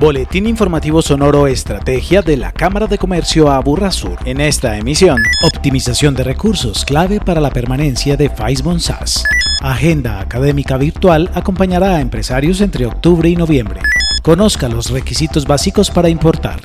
Boletín informativo sonoro Estrategia de la Cámara de Comercio Aburrasur. En esta emisión, optimización de recursos clave para la permanencia de Faisbon SAS. Agenda académica virtual acompañará a empresarios entre octubre y noviembre. Conozca los requisitos básicos para importar.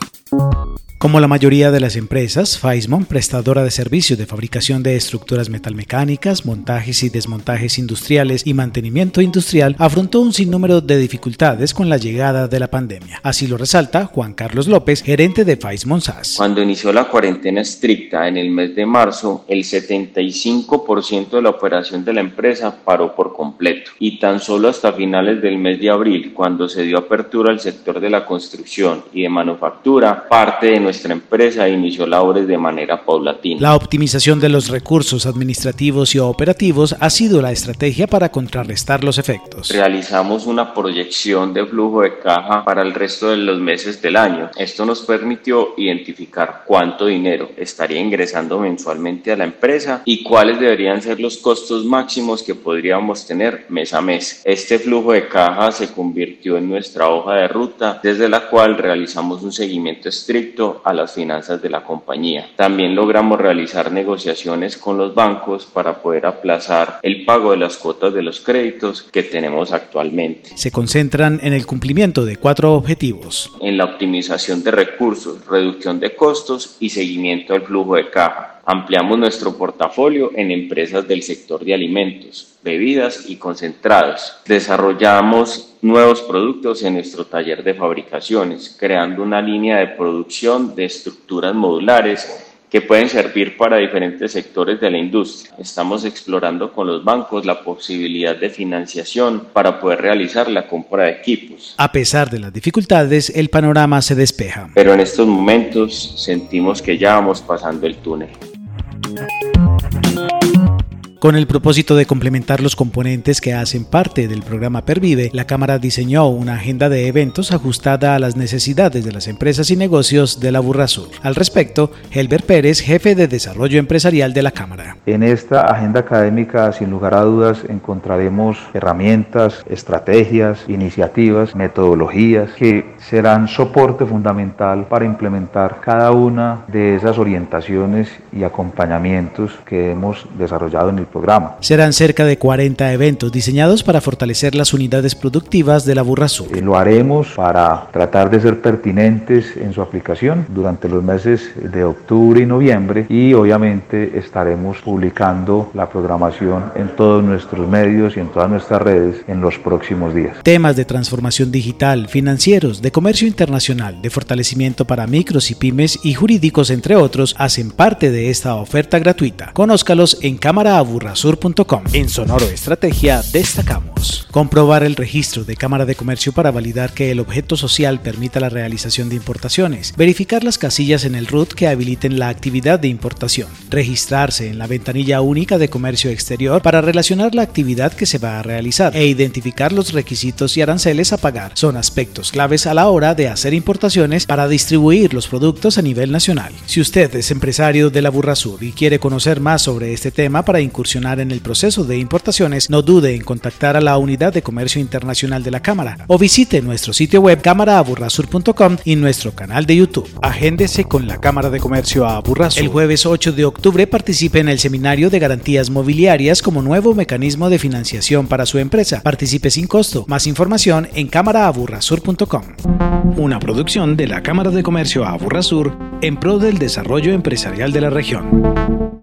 Como la mayoría de las empresas, Faismon, prestadora de servicios de fabricación de estructuras metalmecánicas, montajes y desmontajes industriales y mantenimiento industrial, afrontó un sinnúmero de dificultades con la llegada de la pandemia. Así lo resalta Juan Carlos López, gerente de Faismon SAS. Cuando inició la cuarentena estricta en el mes de marzo, el 75% de la operación de la empresa paró por completo y tan solo hasta finales del mes de abril, cuando se dio apertura al sector de la construcción y de manufactura, parte de nuestra nuestra empresa inició labores de manera paulatina. La optimización de los recursos administrativos y operativos ha sido la estrategia para contrarrestar los efectos. Realizamos una proyección de flujo de caja para el resto de los meses del año. Esto nos permitió identificar cuánto dinero estaría ingresando mensualmente a la empresa y cuáles deberían ser los costos máximos que podríamos tener mes a mes. Este flujo de caja se convirtió en nuestra hoja de ruta desde la cual realizamos un seguimiento estricto a las finanzas de la compañía. También logramos realizar negociaciones con los bancos para poder aplazar el pago de las cuotas de los créditos que tenemos actualmente. Se concentran en el cumplimiento de cuatro objetivos. En la optimización de recursos, reducción de costos y seguimiento del flujo de caja. Ampliamos nuestro portafolio en empresas del sector de alimentos, bebidas y concentrados. Desarrollamos nuevos productos en nuestro taller de fabricaciones, creando una línea de producción de estructuras modulares que pueden servir para diferentes sectores de la industria. Estamos explorando con los bancos la posibilidad de financiación para poder realizar la compra de equipos. A pesar de las dificultades, el panorama se despeja. Pero en estos momentos sentimos que ya vamos pasando el túnel. Con el propósito de complementar los componentes que hacen parte del programa Pervive, la Cámara diseñó una agenda de eventos ajustada a las necesidades de las empresas y negocios de la Burrasur. Al respecto, Helber Pérez, jefe de Desarrollo Empresarial de la Cámara. En esta agenda académica, sin lugar a dudas, encontraremos herramientas, estrategias, iniciativas, metodologías que serán soporte fundamental para implementar cada una de esas orientaciones y acompañamientos que hemos desarrollado en el programa. Serán cerca de 40 eventos diseñados para fortalecer las unidades productivas de la Burra Sur. Eh, lo haremos para tratar de ser pertinentes en su aplicación durante los meses de octubre y noviembre y obviamente estaremos publicando la programación en todos nuestros medios y en todas nuestras redes en los próximos días. Temas de transformación digital, financieros, de comercio internacional, de fortalecimiento para micros y pymes y jurídicos entre otros hacen parte de esta oferta gratuita. Conózcalos en Cámara Aburra en Sonoro Estrategia destacamos comprobar el registro de Cámara de Comercio para validar que el objeto social permita la realización de importaciones, verificar las casillas en el RUT que habiliten la actividad de importación, registrarse en la ventanilla única de comercio exterior para relacionar la actividad que se va a realizar e identificar los requisitos y aranceles a pagar. Son aspectos claves a la hora de hacer importaciones para distribuir los productos a nivel nacional. Si usted es empresario de la Burra Sur y quiere conocer más sobre este tema para en el proceso de importaciones, no dude en contactar a la Unidad de Comercio Internacional de la Cámara o visite nuestro sitio web cámaraaburrasur.com y nuestro canal de YouTube. Agéndese con la Cámara de Comercio a Aburrasur. El jueves 8 de octubre participe en el seminario de garantías mobiliarias como nuevo mecanismo de financiación para su empresa. Participe sin costo. Más información en cámaraaburrasur.com. Una producción de la Cámara de Comercio a Aburrasur en pro del desarrollo empresarial de la región.